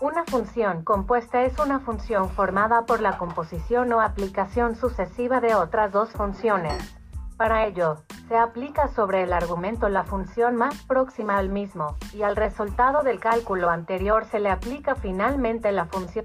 Una función compuesta es una función formada por la composición o aplicación sucesiva de otras dos funciones. Para ello, se aplica sobre el argumento la función más próxima al mismo, y al resultado del cálculo anterior se le aplica finalmente la función